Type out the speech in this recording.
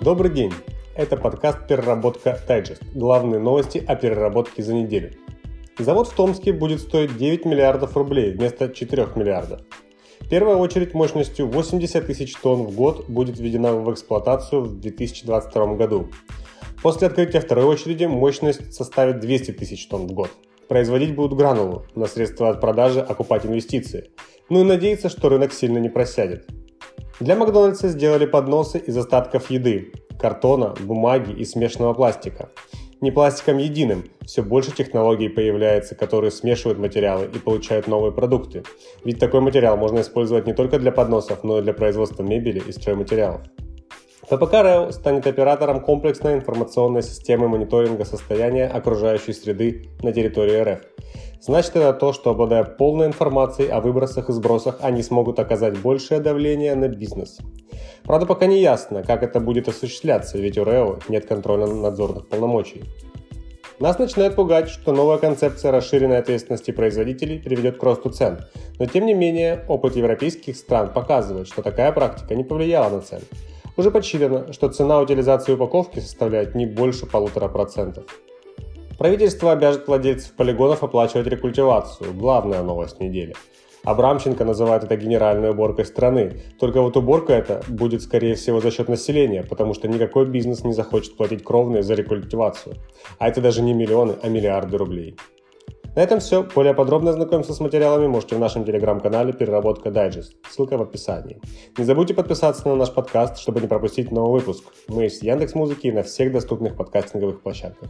Добрый день! Это подкаст «Переработка Дайджест». Главные новости о переработке за неделю. Завод в Томске будет стоить 9 миллиардов рублей вместо 4 миллиардов. Первая очередь мощностью 80 тысяч тонн в год будет введена в эксплуатацию в 2022 году. После открытия второй очереди мощность составит 200 тысяч тонн в год. Производить будут гранулу, на средства от продажи окупать инвестиции. Ну и надеяться, что рынок сильно не просядет. Для Макдональдса сделали подносы из остатков еды, картона, бумаги и смешанного пластика. Не пластиком единым, все больше технологий появляется, которые смешивают материалы и получают новые продукты. Ведь такой материал можно использовать не только для подносов, но и для производства мебели и стройматериалов. ППК РЭО станет оператором комплексной информационной системы мониторинга состояния окружающей среды на территории РФ. Значит это то, что обладая полной информацией о выбросах и сбросах, они смогут оказать большее давление на бизнес. Правда, пока не ясно, как это будет осуществляться, ведь у РЭО нет контрольно-надзорных полномочий. Нас начинает пугать, что новая концепция расширенной ответственности производителей приведет к росту цен. Но тем не менее, опыт европейских стран показывает, что такая практика не повлияла на цены. Уже подсчитано, что цена утилизации упаковки составляет не больше полутора процентов. Правительство обяжет владельцев полигонов оплачивать рекультивацию. Главная новость недели. Абрамченко называет это генеральной уборкой страны. Только вот уборка эта будет, скорее всего, за счет населения, потому что никакой бизнес не захочет платить кровные за рекультивацию. А это даже не миллионы, а миллиарды рублей. На этом все. Более подробно ознакомиться с материалами можете в нашем телеграм-канале «Переработка Дайджест». Ссылка в описании. Не забудьте подписаться на наш подкаст, чтобы не пропустить новый выпуск. Мы есть в Яндекс.Музыке и на всех доступных подкастинговых площадках.